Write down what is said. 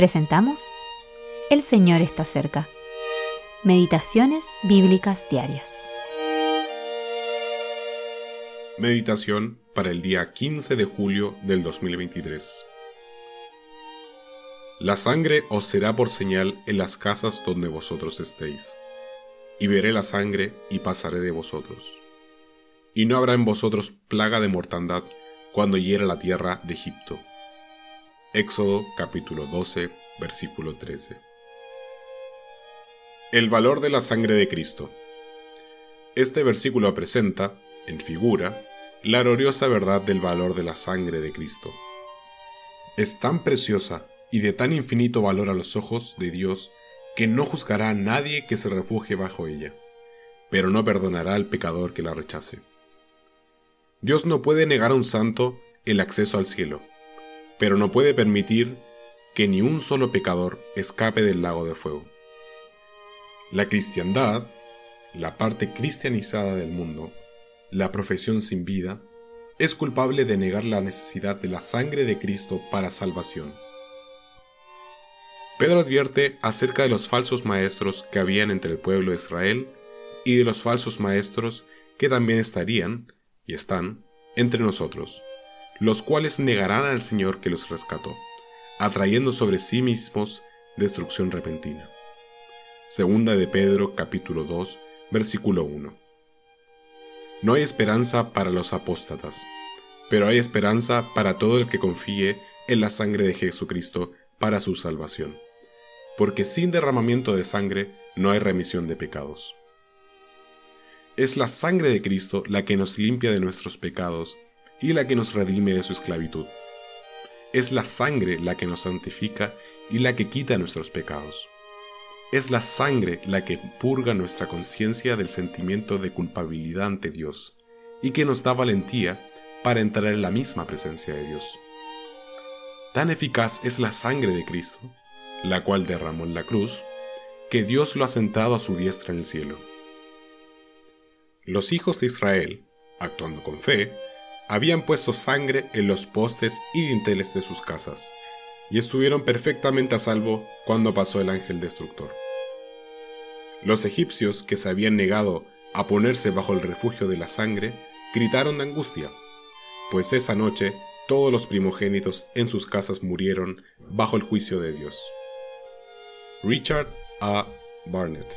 Presentamos El Señor está cerca. Meditaciones Bíblicas Diarias. Meditación para el día 15 de julio del 2023. La sangre os será por señal en las casas donde vosotros estéis. Y veré la sangre y pasaré de vosotros. Y no habrá en vosotros plaga de mortandad cuando hiera la tierra de Egipto. Éxodo capítulo 12, versículo 13. El valor de la sangre de Cristo. Este versículo presenta, en figura, la gloriosa verdad del valor de la sangre de Cristo. Es tan preciosa y de tan infinito valor a los ojos de Dios que no juzgará a nadie que se refugie bajo ella, pero no perdonará al pecador que la rechace. Dios no puede negar a un santo el acceso al cielo, pero no puede permitir que ni un solo pecador escape del lago de fuego. La cristiandad, la parte cristianizada del mundo, la profesión sin vida, es culpable de negar la necesidad de la sangre de Cristo para salvación. Pedro advierte acerca de los falsos maestros que habían entre el pueblo de Israel y de los falsos maestros que también estarían, y están, entre nosotros los cuales negarán al Señor que los rescató, atrayendo sobre sí mismos destrucción repentina. Segunda de Pedro capítulo 2, versículo 1. No hay esperanza para los apóstatas, pero hay esperanza para todo el que confíe en la sangre de Jesucristo para su salvación, porque sin derramamiento de sangre no hay remisión de pecados. Es la sangre de Cristo la que nos limpia de nuestros pecados y la que nos redime de su esclavitud. Es la sangre la que nos santifica y la que quita nuestros pecados. Es la sangre la que purga nuestra conciencia del sentimiento de culpabilidad ante Dios y que nos da valentía para entrar en la misma presencia de Dios. Tan eficaz es la sangre de Cristo, la cual derramó en la cruz, que Dios lo ha sentado a su diestra en el cielo. Los hijos de Israel, actuando con fe, habían puesto sangre en los postes y dinteles de sus casas, y estuvieron perfectamente a salvo cuando pasó el ángel destructor. Los egipcios que se habían negado a ponerse bajo el refugio de la sangre, gritaron de angustia, pues esa noche todos los primogénitos en sus casas murieron bajo el juicio de Dios. Richard A. Barnett